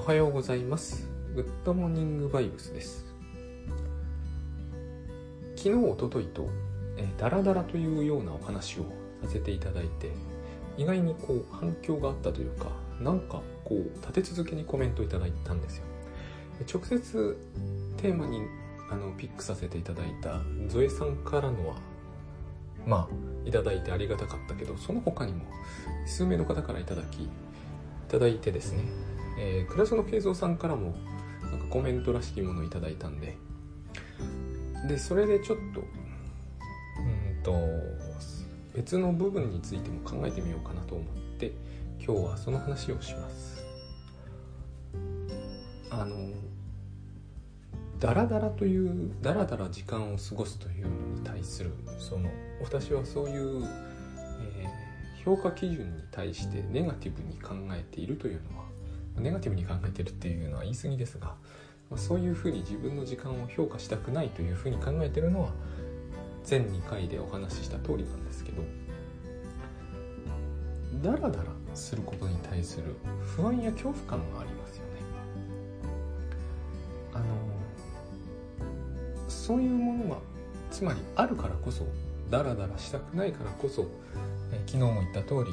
おはようございます。グッドモーニングバイブスです。昨日おとといと、え、ダラダラというようなお話をさせていただいて意外にこう反響があったというかなんかこう立て続けにコメントいただいたんですよ。直接テーマにあのピックさせていただいたゾエさんからのはまあいただいてありがたかったけどその他にも数名の方からいただきいただいてですね、えー、クラスの慶三さんからもなんかコメントらしきものをいただいたんで。でそれでちょっとうんと別の部分についても考えてみようかなと思って今日はその話をします。あのダラダラというダラダラ時間を過ごすというのに対するその私はそういう、えー、評価基準に対してネガティブに考えているというのはネガティブに考えてるっていうのは言い過ぎですがそういうふうに自分の時間を評価したくないというふうに考えているのは前2回でお話しした通りなんですけどダラダラすることに対する不安や恐怖感がありますよね。あのそういうものがつまりあるからこそダラダラしたくないからこそ、え昨日も言った通り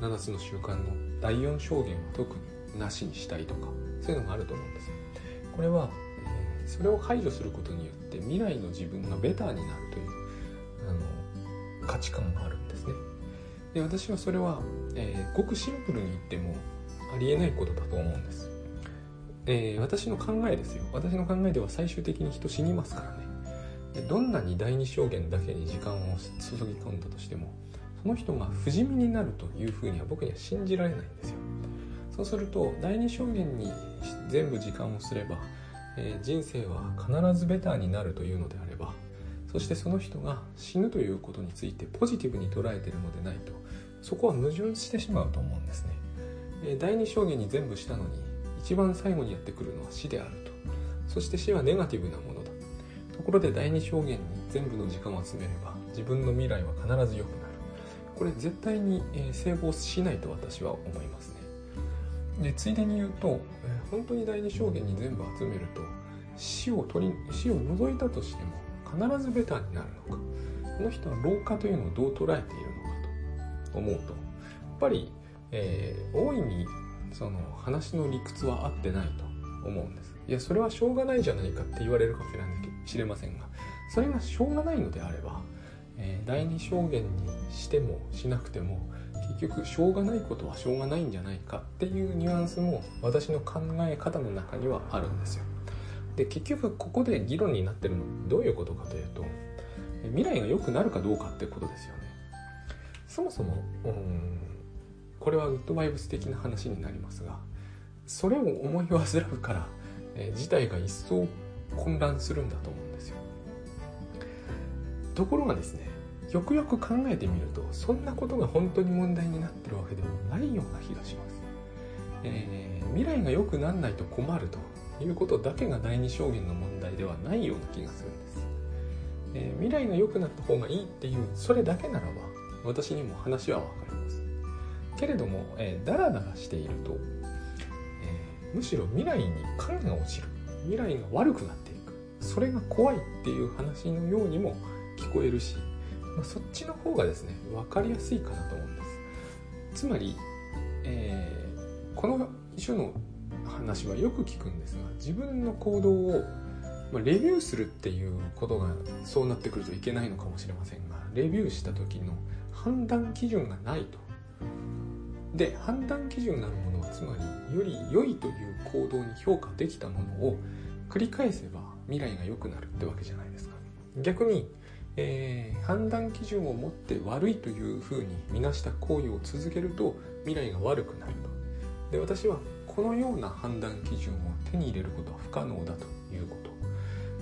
7つの習慣の第4証言は特になしにしたいとかそういうのがあると思うんですこれは、えー、それを排除することによって未来の自分がベターになるというあの価値観があるんですね。で私はそれは、えー、ごくシンプルに言ってもありえないことだと思うんです、えー、私の考えですよ。私の考えでは最終的に人死にますからね。どんなに第二証言だけに時間を注ぎ込んだとしてもその人が不死身になるというふうには僕には信じられないんですよ。そうすると第二証言に全部時間をすれば、えー、人生は必ずベターになるというのであればそしてその人が死ぬということについてポジティブに捉えてるのでないとそこは矛盾してしまうと思うんですね、えー、第二証言に全部したのに一番最後にやってくるのは死であると。そして死はネガティブなものだ。ところで第二証言に全部の時間を集めれば自分の未来は必ず良くなる。これ絶対に成功しないと私は思いますね。でついでに言うと本当に第二証言に全部集めると死を取り死を除いたとしても必ずベターになるのか。この人は老化というのをどう捉えているのかと思うと。やっぱり、えー、大いにその話の理屈は合ってないと思うんです。いやそれはしょうがないじゃないかって言われるかもしれませんがそれがしょうがないのであれば、えー、第二証言にしてもしなくても結局しょうがないことはしょうがないんじゃないかっていうニュアンスも私の考え方の中にはあるんですよ。で結局ここで議論になってるのどういうことかというと未来が良くなるかどうかってことですよね。そもそもうんこれはウッドバイブス的な話になりますがそれを思い煩うから、えー、事態が一層混乱するんだと思うんですよ。ところがですねよくよく考えてみるとそんなことが本当に問題になってるわけでもないような気がします、えー、未来が良くならないと困るということだけが第二証言の問題ではないような気がするんです、えー、未来が良くなった方がいいっていうそれだけならば私にも話はわかります。けれども、えー、ダラダラしていると、えー、むしろ未来に影が落ちる。未来が悪くなっていく。それが怖いっていう話のようにも聞こえるしまあ、そっちの方がですね分かりやすいかなと思うんです。つまり、えー、この種の話はよく聞くんですが自分の行動を、まあ、レビューするっていうことがそうなってくるといけないのかもしれませんがレビューした時の判断基準がないと。で判断基準なるものはつまりより良いという行動に評価できたものを繰り返せば未来が良くなるってわけじゃないですか。逆にえー、判断基準を持って悪いというふうに見なした行為を続けると未来が悪くなると。で私はこのような判断基準を手に入れることは不可能だということ、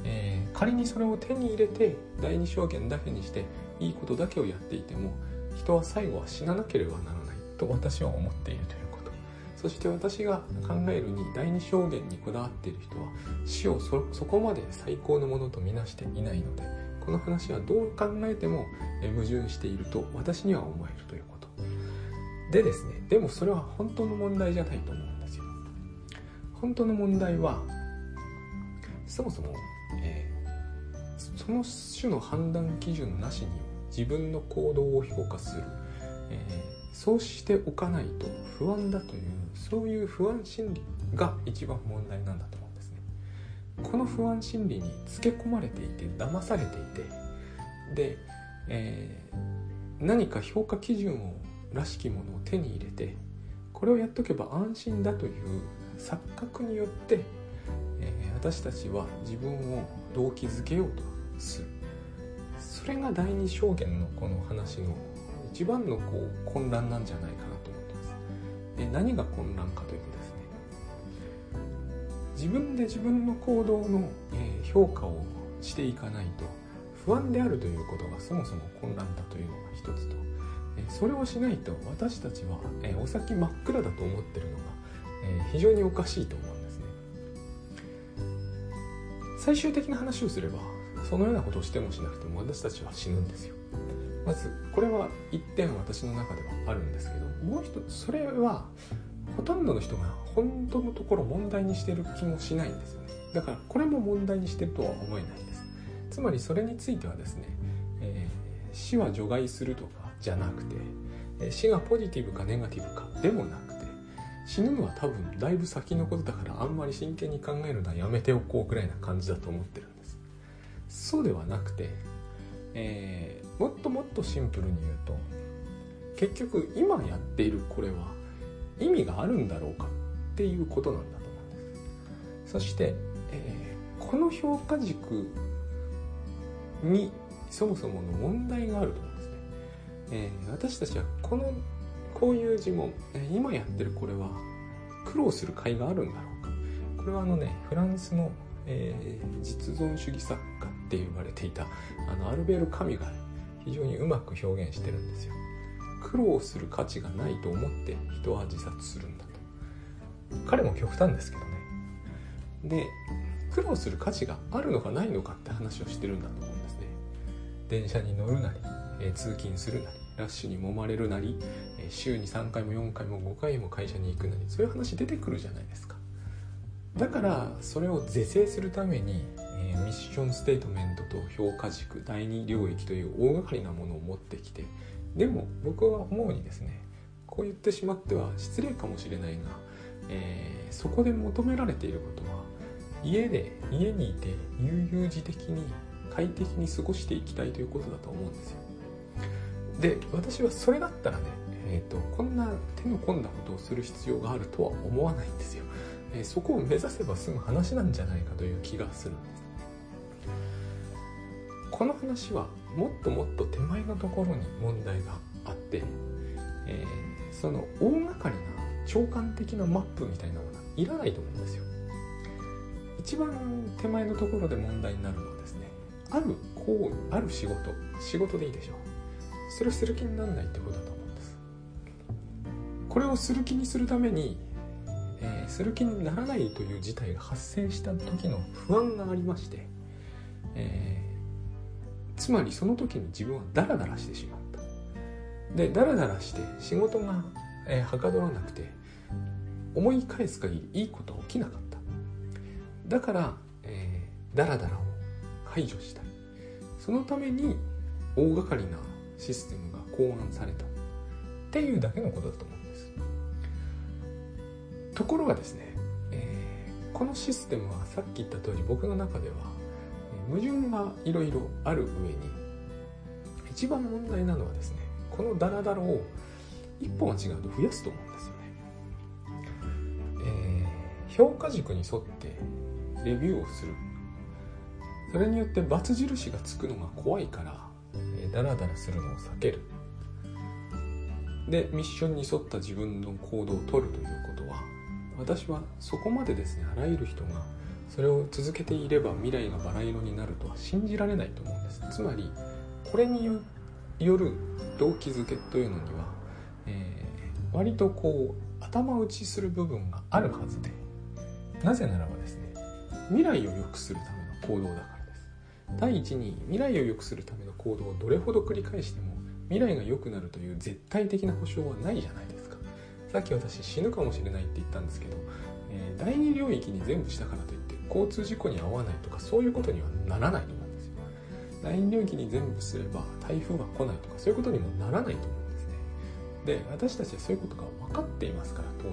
えー、仮にそれを手に入れて第二証言だけにしていいことだけをやっていても人は最後は死ななければならないと私は思っているということ。そして私が考えるに第二証言にこだわっている人は死をそこまで最高のものとみなしていないのでこの話はどう考えても矛盾していると私には思えるということ。でですねでもそれは本当の問題じゃないと思うんですよ。本当の問題はそもそも、えー、その種の判断基準なしに自分の行動を評価する、えー、そうしておかないと不安だというそういう不安心理が一番問題なんだと。思うこの不安心理につけ込まれていて騙されていてで、えー、何か評価基準をらしきものを手に入れてこれをやっとけば安心だという錯覚によって、えー、私たちは自分を動機づけようとする。それが第二証言のこの話の一番のこう混乱なんじゃないかなと思ってます。で何が混乱かというとです。自分で自分の行動の、評価をしていかないと不安であるということがそもそも混乱だというのが一つと。それをしないと私たちはお先真っ暗だと思ってるのが非常におかしいと思うんですね。最終的な話をすればそのようなことをしてもしなくても私たちは死ぬんですよ。まずこれは一点私の中ではあるんですけどもう一つそれはほとんどの人が本当のところ問題にしてる気もしないんですよね。だからこれも問題にしてるとは思えないんです。つまりそれについてはですね、えー、死は除外するとかじゃなくて死がポジティブかネガティブかでもなくて死ぬのは多分だいぶ先のことだからあんまり真剣に考えるのはやめておこうくらいな感じだと思ってるんです。そうではなくて、えー、もっともっとシンプルに言うと結局今やっているこれは意味があるんだろうかっていうことなんだと思うんです。そして、えー、この評価軸にそもそもの問題があると思うんですね、えー、私たちはこのこういう呪文、え今やってるこれは苦労する甲斐があるんだろうか。これはあのねフランスの、えー、実存主義作家って言われていたあのアルベール・カミが非常にうまく表現してるんですよ。苦労する価値がないと思って人は自殺するんだと。彼も極端ですけどね。で苦労する価値があるのかないのかって話をしてるんだと思うんですね。電車に乗るなり、え、通勤するなりラッシュに揉まれるなり、え、週に3回も4回も5回も会社に行くなりそういう話出てくるじゃないですか。だからそれを是正するために、え、ミッションステートメントと評価軸第二領域という大掛かりなものを持ってきてでも僕は思うにですねこう言ってしまっては失礼かもしれないが、えー、そこで求められていることは家で家にいて悠々自適に快適に過ごしていきたいということだと思うんですよ。で私はそれだったらね、えーと、こんな手の込んだことをする必要があるとは思わないんですよ、えー、そこを目指せば済む話なんじゃないかという気がするんです。この話はもっともっと手前のところに問題があって、えー、その大掛かりな長官的なマップみたいなものはいらないと思うんですよ。一番手前のところで問題になるのはですねある行為ある仕事仕事でいいでしょう。それをする気にならないってことだと思うんです。これをする気にするために、えー、する気にならないという事態が発生した時の不安がありまして、えー、つまりその時に自分はダラダラしてしまった。でダラダラして仕事が、え、はかどらなくて思い返す限りいいことは起きなかった。だから、えー、ダラダラを排除した。いそのために大掛かりなシステムが考案された。っていうだけのことだと思うんです。ところがですね、えー、このシステムはさっき言った通り僕の中では矛盾がいろいろある上に一番問題なのはですねこのダラダラを一本は違うと増やすと思うんですよね、えー、評価軸に沿ってレビューをする。それによって×印がつくのが怖いから、えー、ダラダラするのを避ける。でミッションに沿った自分の行動をとるということは私はそこまでですねあらゆる人がそれを続けていれば未来がバラ色になるとは信じられないと思うんです。つまりこれによる動機づけというのには、えー、割とこう頭打ちする部分があるはずでなぜならばですね未来を良くするための行動だからです。第一に未来を良くするための行動をどれほど繰り返しても未来が良くなるという絶対的な保証はないじゃないですか。さっき私死ぬかもしれないって言ったんですけどえー、第二領域に全部したからといって交通事故に遭わないとかそういうことにはならないと思うんですよ。第二領域に全部すれば台風が来ないとかそういうことにもならないと思うんですね。で私たちはそういうことが分かっていますから当然。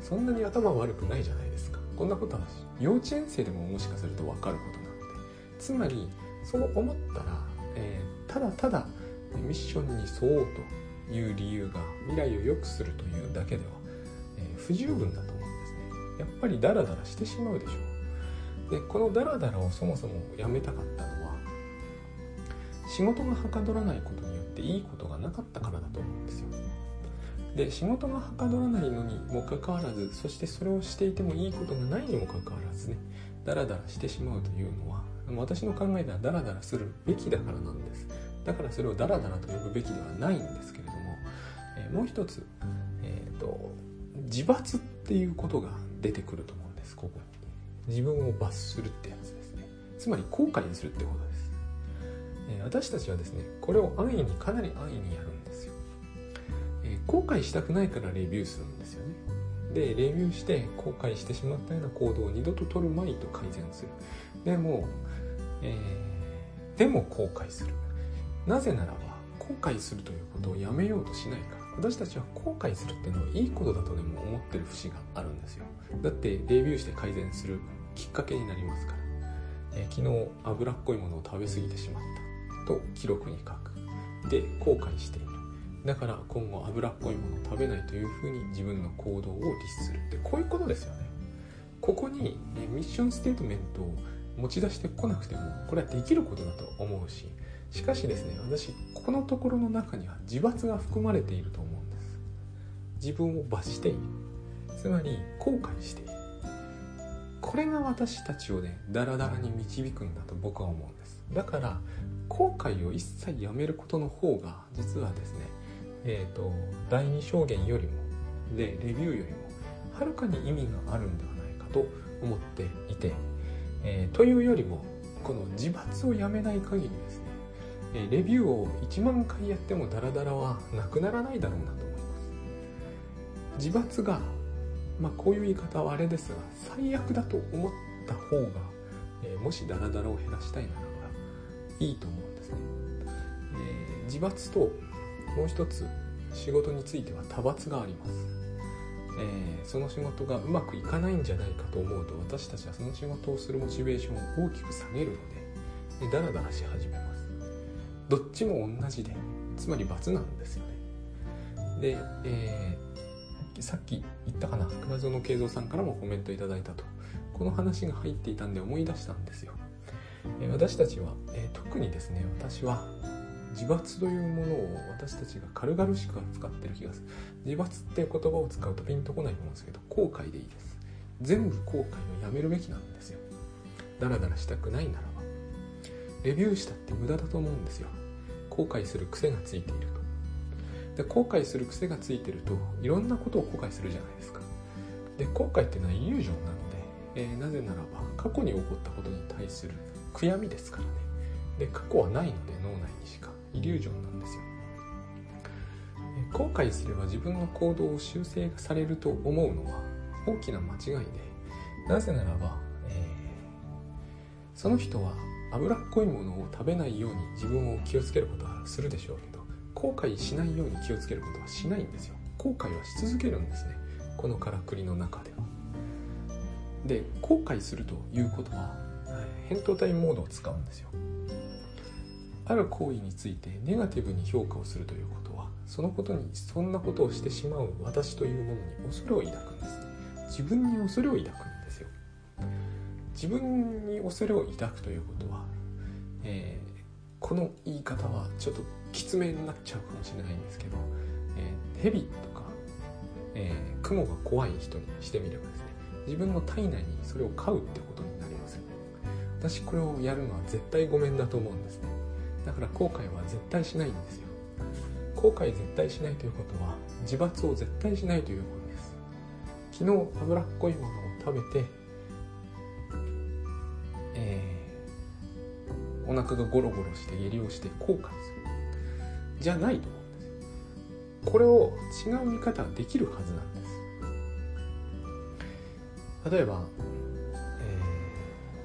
そんなに頭悪くないじゃないですか。こんなことは幼稚園生でももしかすると分かることなので。つまりそう思ったら、えー、ただただミッションに沿おうという理由が未来を良くするというだけでは、えー、不十分だと思うんですね。やっぱりダラダラしてしまうでしょう。でこのダラダラをそもそもやめたかったのは仕事がはかどらないことによっていいことがなかったからだと思うんですよ。で仕事がはかどらないのにもかかわらずそしてそれをしていてもいいことがないにもかかわらずねダラダラしてしまうというのは私の考えではダラダラするべきだからなんです。だからそれをダラダラと呼ぶべきではないんですけれども、えー、もう一つ、えーと、自罰っていうことが出てくると思うんですここ。に自分を罰するってやつですね。つまり後悔にするってことです、えー、私たちはですねこれを安易にかなり安易にやるんですよ、えー、後悔したくないからレビューするんですよね。でレビューして後悔してしまったような行動を二度と取るまいと改善する。でも、えー、でも後悔する。なぜならば後悔するということをやめようとしないから。私たちは後悔するっていうのはいいことだとでも思ってる節があるんですよ。だってレビューして改善するきっかけになりますから、えー、昨日脂っこいものを食べ過ぎてしまったと記録に書く。で後悔している。だから今後脂っこいものを食べないというふうに自分の行動を律する。ってこういうことですよね。ここに、ね、ミッションステートメントを持ち出してこなくてもこれはできることだと思うししかしですね私ここのところの中には自罰が含まれていると思うんです。自分を罰している。つまり後悔している。これが私たちをねダラダラに導くんだと僕は思うんです。だから後悔を一切やめることの方が実はですねえっ、ー、と第二証言よりもでレビューよりもはるかに意味があるんではないかと思っていて、えー、というよりもこの自罰をやめない限りですねえレビューを1万回やってもダラダラはなくならないだろうなと思います。自罰がまあこういう言い方はあれですが最悪だと思った方が、えもしダラダラを減らしたいならばいいと思うんですね、え、自罰ともう一つ仕事については多罰があります。えー、その仕事がうまくいかないんじゃないかと思うと私たちはその仕事をするモチベーションを大きく下げるのでダラダラし始めます。どっちも同じでつまり×なんですよね。で、えー、さっき言ったかな熊園慶三さんからもコメントいただいたと。この話が入っていたんで思い出したんですよ、えー、私たちは、えー、特にですね私は自罰というものを私たちが軽々しく扱ってる気がする。自罰っていう言葉を使うとピンとこないと思うんですけど後悔でいいです。全部後悔をやめるべきなんですよ。ダラダラしたくないならレビューしたって無駄だと思うんですよ。後悔する癖がついていると。で後悔する癖がついてるといろんなことを後悔するじゃないですか。で後悔っていうのはイリュージョンなので、えー、なぜならば過去に起こったことに対する悔やみですからね。で過去はないので脳内にしか。イリュージョンなんですよ。後悔すれば自分の行動を修正されると思うのは大きな間違いでなぜならば、えー、その人は脂っこいものを食べないように自分を気をつけることはするでしょうけど後悔しないように気をつけることはしないんですよ。後悔はし続けるんですね。このからくりの中では。で後悔するということは扁桃体モードを使うんですよ。ある行為についてネガティブに評価をするということはそのことにそんなことをしてしまう私というものに恐れを抱くんです自分に恐れを抱くんです。自分に恐れを抱くということは、えー、この言い方はちょっときつめになっちゃうかもしれないんですけど、えー、蛇とか、えー、雲が怖い人にしてみればですね自分の体内にそれを飼うってことになります私これをやるのは絶対ごめんだと思うんですね。だから後悔は絶対しないんですよ。後悔絶対しないということは自罰を絶対しないということです。昨日脂っこいものを食べてえお腹がゴロゴロして下痢をして後悔する。じゃないと思うんですこれを違う見方ができるはずなんです。例えば、え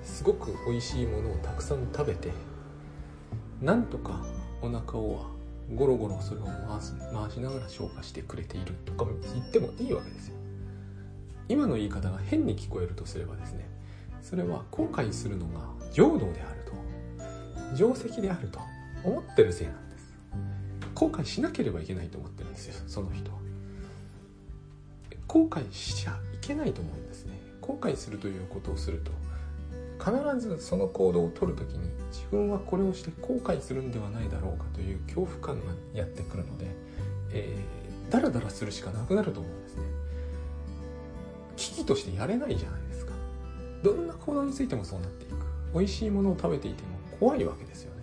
ー、すごく美味しいものをたくさん食べてなんとかお腹をゴロゴロそれを回す回しながら消化してくれているとか言ってもいいわけですよ。今の言い方が変に聞こえるとすればですねそれは後悔するのが浄土であると定石であると思ってるせいなんです。後悔しなければいけないと思ってるんですよその人は。後悔しちゃいけないと思うんですね。後悔するということをすると必ずその行動をとる時に自分はこれをして後悔するんではないだろうかという恐怖感がやってくるので、えー、ダラダラするしかなくなると思うんですね。危機としてやれないじゃないどんな行動についてもそうなっていく。美味しいものを食べていても怖いわけですよね。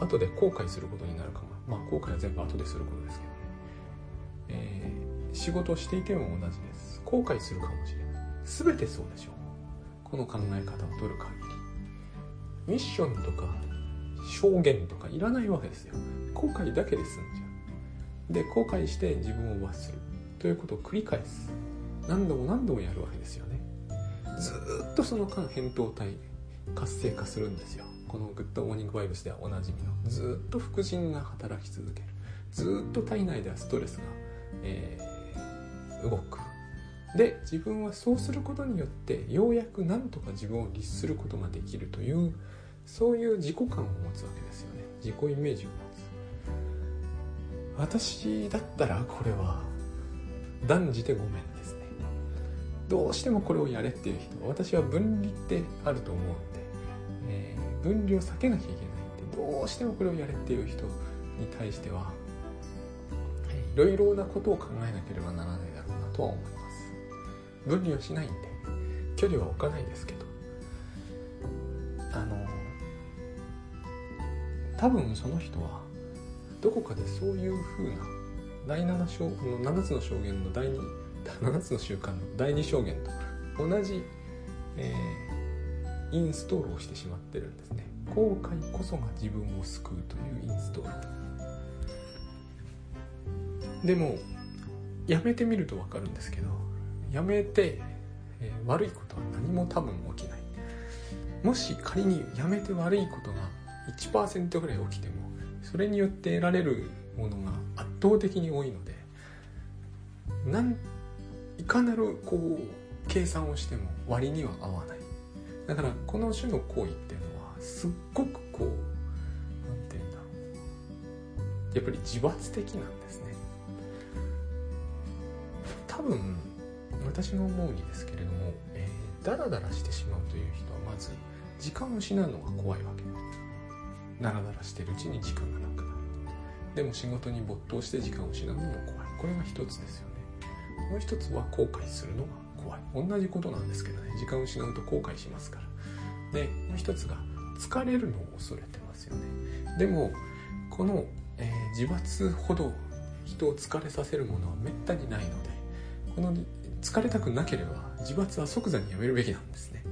後で後悔することになるかも。まあ後悔は全部後ですることですけどね、えー、仕事をしていても同じです。後悔するかもしれない。全てそうでしょう。この考え方を取る限り。ミッションとか証言とかいらないわけですよ。後悔だけで済んじゃう。で後悔して自分を罰する。ということを繰り返す。何度も何度もやるわけですよ。ずっとその間扁桃体活性化するんですよ。このグッドモーニングバイブスではおなじみの。ずっと副腎が働き続ける。ずっと体内ではストレスが、えー、動く。で自分はそうすることによってようやくなんとか自分を律することができるというそういう自己感を持つわけですよね。自己イメージを持つ。私だったらこれは断じてごめんどうしてもこれをやれっていう人私は分離ってあると思うんで、えー、分離を避けなきゃいけないってどうしてもこれをやれっていう人に対してはい。ろいろなことを考えなければならないだろうなとは思います。分離はしないんで距離は置かないですけどあの多分その人はどこかでそういうふうな第7章の7つの証言の第2 7つの習慣の。第2証言と同じ、えー、インストールをしてしまってるんですね。後悔こそが自分を救うというインストール。でもやめてみると分かるんですけどやめて、えー、悪いことは何も多分起きない。もし仮にやめて悪いことが1%ぐらい起きてもそれによって得られるものが圧倒的に多いのでなんかなるこう計算をしても割には合わない。だからこの種の行為っていうのはすっごくこう何て言うんだろう。やっぱり自罰的なんですね。多分私の思うにですけれども、えー、ダラダラしてしまうという人はまず時間を失うのが怖いわけ。ダラダラしてるうちに時間がなくなる。でも仕事に没頭して時間を失うのも怖い。これが一つですよ。もう一つは後悔するのが怖い。同じことなんですけどね。時間を失うと後悔しますから。でもう一つが疲れるのを恐れてますよね。でもこの、えー、自罰ほど人を疲れさせるものはめったにないのでこの疲れたくなければ自罰は即座にやめるべきなんですね。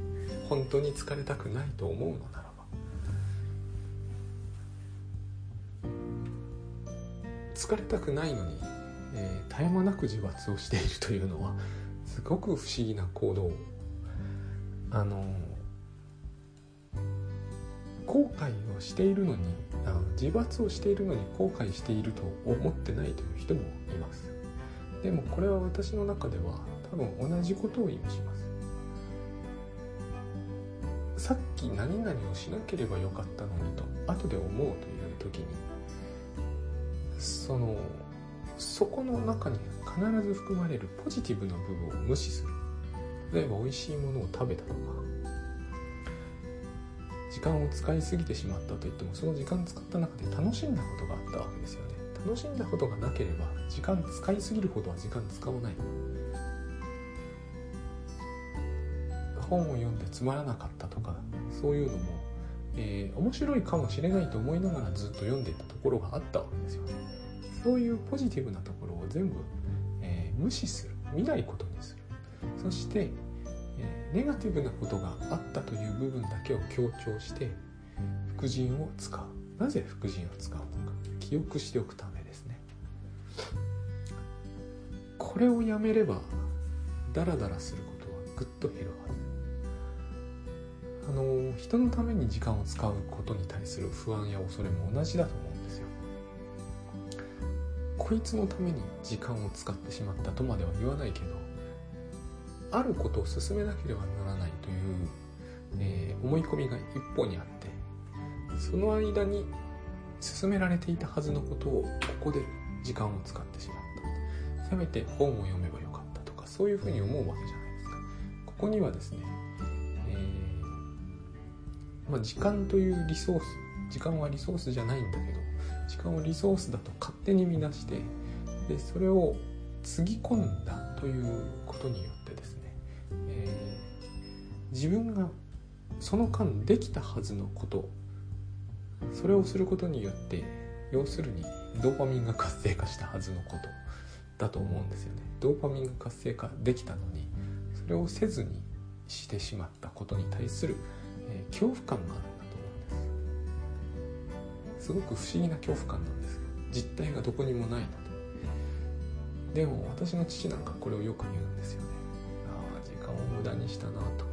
本当に疲れたくないと思うのならば。疲れたくないのに、えー、絶え間なく自罰をしているというのはすごく不思議な行動。あの後悔をしているのにあの自罰をしているのに後悔していると思ってないという人もいます。でもこれは私の中では多分同じことを意味します。さっき何々をしなければよかったのにと後で思うという時にそのそこの中に必ず含まれるポジティブな部分を無視する。例えば美味しいものを食べたとか。時間を使いすぎてしまったといってもその時間使った中で楽しんだことがあったわけですよね。楽しんだことがなければ時間使いすぎるほどは時間使わない。本を読んでつまらなかったとかそういうのも、えー、面白いかもしれないと思いながらずっと読んでたところがあったわけですよね。そういうポジティブなところを全部、えー、無視する。見ないことにする。そして、えー、ネガティブなことがあったという部分だけを強調して副腎を使う。なぜ副腎を使うのか。記憶しておくためですね。これをやめればダラダラすることはぐっと減るはずあの人のために時間を使うことに対する不安や恐れも同じだと思うこいつのために時間を使ってしまったとまでは言わないけどあることを進めなければならないという、えー、思い込みが一方にあってその間に進められていたはずのことをここで時間を使ってしまった。せめて本を読めばよかったとかそういうふうに思うわけじゃないですか。ここにはですねえまあ、時間というリソース時間はリソースじゃないんだけど時間をリソースだと勝手に見なしてでそれをつぎ込んだということによってですね、えー、自分がその間できたはずのことそれをすることによって要するにドーパミンが活性化したはずのことだと思うんですよね。ドーパミンが活性化できたのにそれをせずにしてしまったことに対するえー、恐怖感がある。すごく不思議な恐怖感なんです実態がどこにもないので。でも私の父なんかこれをよく言うんですよね。ああ時間を無駄にしたなと。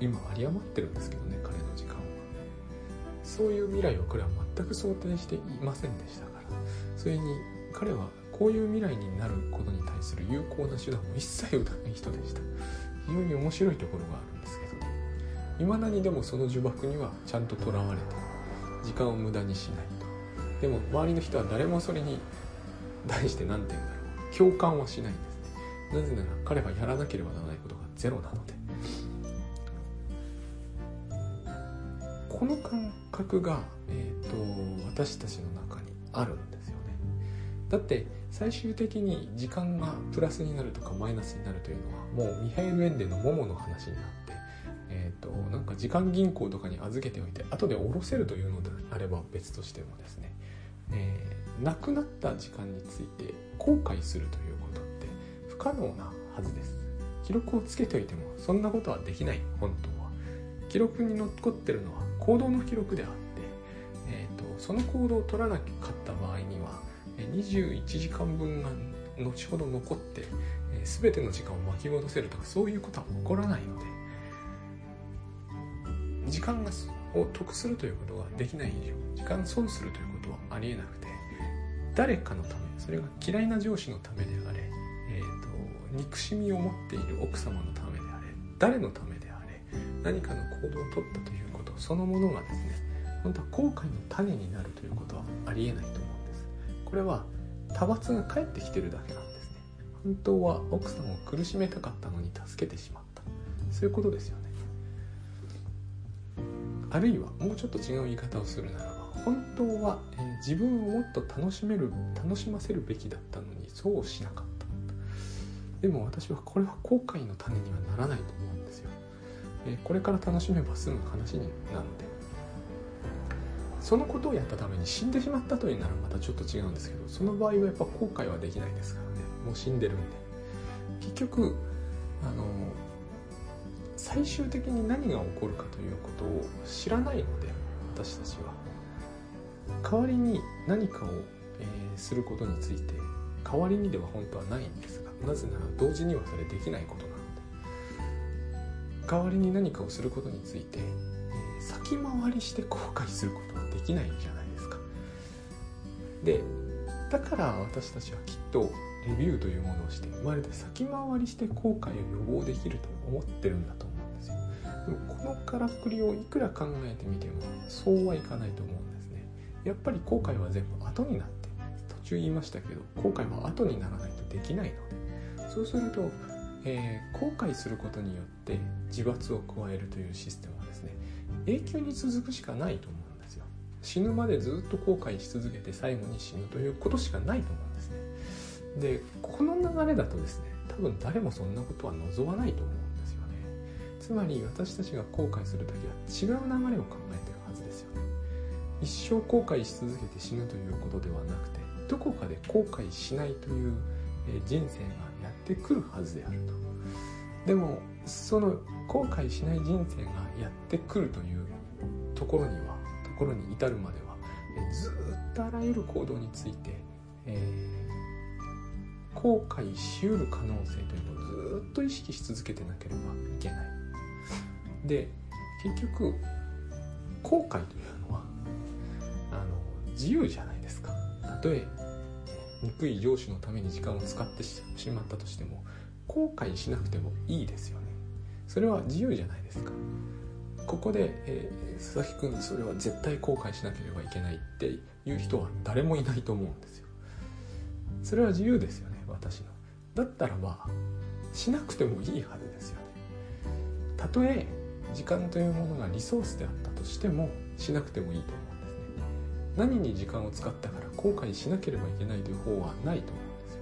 今有り余ってるんですけどね彼の時間は。そういう未来を彼は全く想定していませんでしたから。それに彼はこういう未来になることに対する有効な手段を一切打たない人でした。非常に面白いところがあるんですけどいまだにでもその呪縛にはちゃんととらわれて時間を無駄にしないと。でも周りの人は誰もそれに対して何て言うんだろう。共感はしないんですね。なぜなら彼はやらなければならないことがゼロなので。この感覚が、えーと、私たちの中にあるんですよね。だって最終的に時間がプラスになるとかマイナスになるというのはもうミハエル・エンデの「モモ」の話になって、か時間銀行とかに預けておいて後で下ろせるというのであれば別としてもですね、えー、亡くなった時間について後悔するということって不可能なはずです。記録をつけておいてもそんなことはできない本当は。記録に残ってるのは行動の記録であって、えーと、その行動を取らなかった場合には21時間分が後ほど残って、え、全ての時間を巻き戻せるとかそういうことは起こらないので時間を得するということができない以上時間損するということはありえなくて誰かのためそれが嫌いな上司のためであれ、えーと、憎しみを持っている奥様のためであれ誰のためであれ何かの行動をとったということそのものがですね本当は後悔の種になるということはありえないと思うんです。これは派閥が返ってきてるだけなんですね。本当は奥様を苦しめたかったのに助けてしまった。そういうことですよね。あるいはもうちょっと違う言い方をするならば本当は、えー、自分をもっと楽しめる楽しませるべきだったのにそうしなかった。でも私はこれは後悔の種にはならないと思うんですよ、えー、これから楽しめば済む話になので。そのことをやったために死んでしまったというならまたちょっと違うんですけどその場合はやっぱ後悔はできないですからね。もう死んでるんで。結局あの最終的に何が起こるかということを知らないので私たちは。代わりに何かを、えー、することについて代わりにでは本当はないんですがなぜなら同時にはそれできないことなので。代わりに何かをすることについて、えー、先回りして後悔することはできないじゃないですか。でだから私たちはきっとレビューというものをして生まるで先回りして後悔を予防できると思ってるんだと思このからくりをいくら考えてみてもそうはいかないと思うんですね。やっぱり後悔は全部後になって途中言いましたけど後悔は後にならないとできないのでそうすると、えー、後悔することによって自罰を加えるというシステムはですね永久に続くしかないと思うんですよ。死ぬまでずっと後悔し続けて最後に死ぬということしかないと思うんですね。でこの流れだとですね多分誰もそんなことは望まないと思うつまり私たちが後悔する時は違う流れを考えてるはずですよね。一生後悔し続けて死ぬということではなくてどこかで後悔しないという人生がやってくるはずであると。でもその後悔しない人生がやってくるというところにはところに至るまではずっとあらゆる行動について、えー、後悔しうる可能性というのをずっと意識し続けてなければいけない。で結局後悔というのはあの自由じゃないですか。たとえ憎い上司のために時間を使ってしまったとしても後悔しなくてもいいですよね。それは自由じゃないですか。ここで、えー、佐々木君それは絶対後悔しなければいけないっていう人は誰もいないと思うんですよ。それは自由ですよね私の。だったらばしなくてもいいはずですよね。たとえ時間というものがリソースであったとしてもしなくてもいいと思うんですね。何に時間を使ったから後悔しなければいけないという方はないと思うんです。よ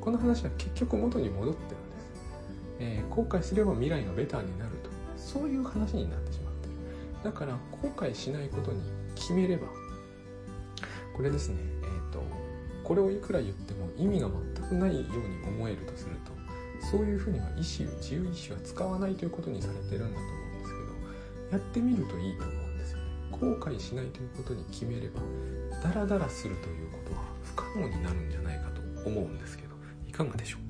この話は結局元に戻ってるんです、えー、後悔すれば未来がベターになると。そういう話になってしまってる。だから後悔しないことに決めればこれですね。えっ、ー、とこれをいくら言っても意味が全くないように思えるとするとそういうふうには意思自由意志は使わないということにされてるんだと思うんです。やってみるといいと思うんですよね。後悔しないということに決めればダラダラするということは不可能になるんじゃないかと思うんですけどいかがでしょう？